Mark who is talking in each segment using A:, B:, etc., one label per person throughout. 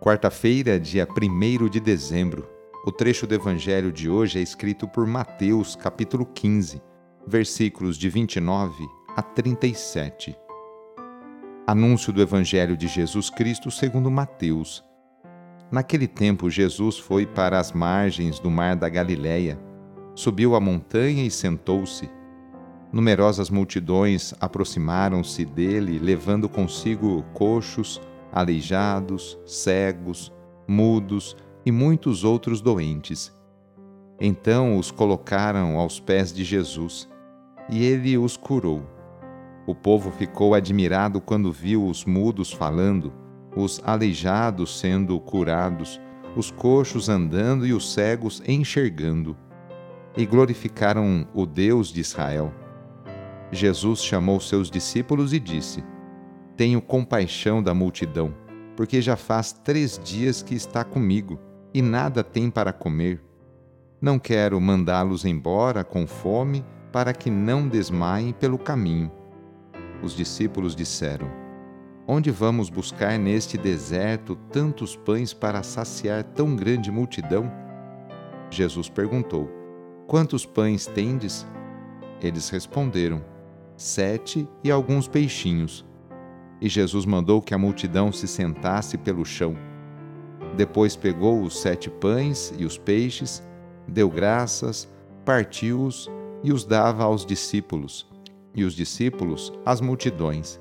A: Quarta-feira, dia 1 de dezembro. O trecho do Evangelho de hoje é escrito por Mateus, capítulo 15, versículos de 29 a 37. Anúncio do Evangelho de Jesus Cristo segundo Mateus. Naquele tempo, Jesus foi para as margens do mar da Galiléia, subiu a montanha e sentou-se Numerosas multidões aproximaram-se dele, levando consigo coxos, aleijados, cegos, mudos e muitos outros doentes. Então os colocaram aos pés de Jesus, e ele os curou. O povo ficou admirado quando viu os mudos falando, os aleijados sendo curados, os coxos andando e os cegos enxergando. E glorificaram o Deus de Israel. Jesus chamou seus discípulos e disse: Tenho compaixão da multidão, porque já faz três dias que está comigo e nada tem para comer. Não quero mandá-los embora com fome, para que não desmaiem pelo caminho. Os discípulos disseram: Onde vamos buscar neste deserto tantos pães para saciar tão grande multidão? Jesus perguntou: Quantos pães tendes? Eles responderam: sete e alguns peixinhos. E Jesus mandou que a multidão se sentasse pelo chão. Depois pegou os sete pães e os peixes, deu graças, partiu-os e os dava aos discípulos, e os discípulos às multidões.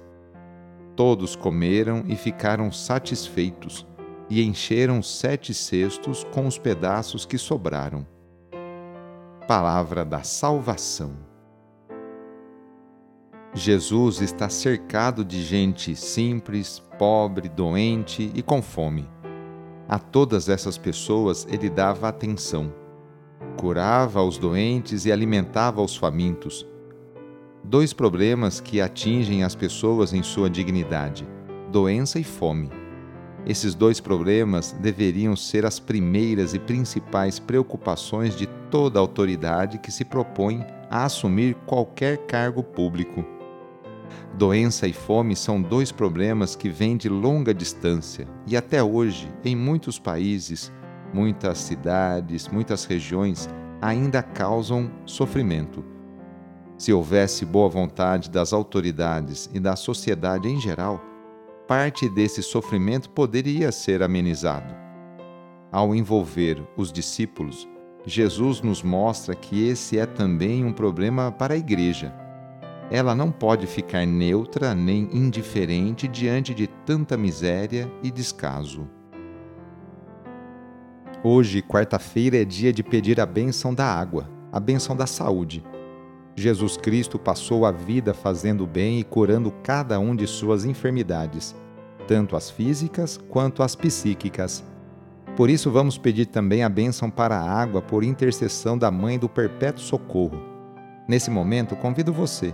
A: Todos comeram e ficaram satisfeitos, e encheram sete cestos com os pedaços que sobraram. Palavra da Salvação. Jesus está cercado de gente simples, pobre, doente e com fome. A todas essas pessoas ele dava atenção. Curava os doentes e alimentava os famintos. Dois problemas que atingem as pessoas em sua dignidade: doença e fome. Esses dois problemas deveriam ser as primeiras e principais preocupações de toda autoridade que se propõe a assumir qualquer cargo público. Doença e fome são dois problemas que vêm de longa distância e até hoje, em muitos países, muitas cidades, muitas regiões ainda causam sofrimento. Se houvesse boa vontade das autoridades e da sociedade em geral, parte desse sofrimento poderia ser amenizado. Ao envolver os discípulos, Jesus nos mostra que esse é também um problema para a igreja ela não pode ficar neutra nem indiferente diante de tanta miséria e descaso. Hoje, quarta-feira, é dia de pedir a bênção da água, a bênção da saúde. Jesus Cristo passou a vida fazendo bem e curando cada um de suas enfermidades, tanto as físicas quanto as psíquicas. Por isso, vamos pedir também a bênção para a água por intercessão da Mãe do Perpétuo Socorro. Nesse momento, convido você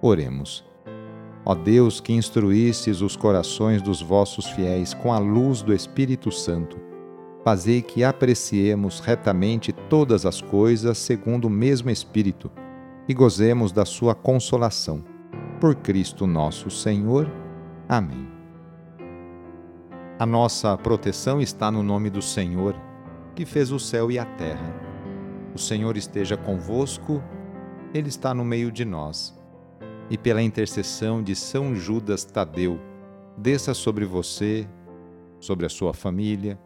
A: Oremos. Ó Deus, que instruístes os corações dos vossos fiéis com a luz do Espírito Santo, fazei que apreciemos retamente todas as coisas segundo o mesmo Espírito e gozemos da sua consolação. Por Cristo nosso Senhor. Amém. A nossa proteção está no nome do Senhor, que fez o céu e a terra. O Senhor esteja convosco, Ele está no meio de nós e pela intercessão de São Judas Tadeu, desça sobre você, sobre a sua família,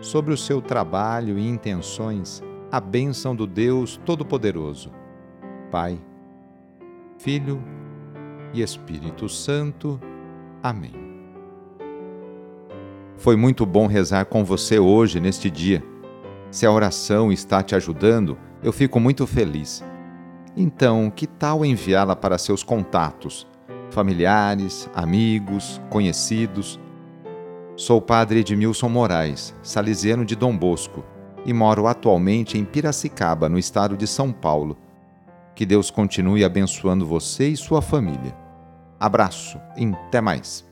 A: sobre o seu trabalho e intenções, a bênção do Deus Todo-Poderoso. Pai, Filho e Espírito Santo. Amém. Foi muito bom rezar com você hoje, neste dia. Se a oração está te ajudando, eu fico muito feliz. Então, que tal enviá-la para seus contatos, familiares, amigos, conhecidos? Sou o padre Edmilson Moraes, salesiano de Dom Bosco, e moro atualmente em Piracicaba, no estado de São Paulo. Que Deus continue abençoando você e sua família. Abraço e até mais.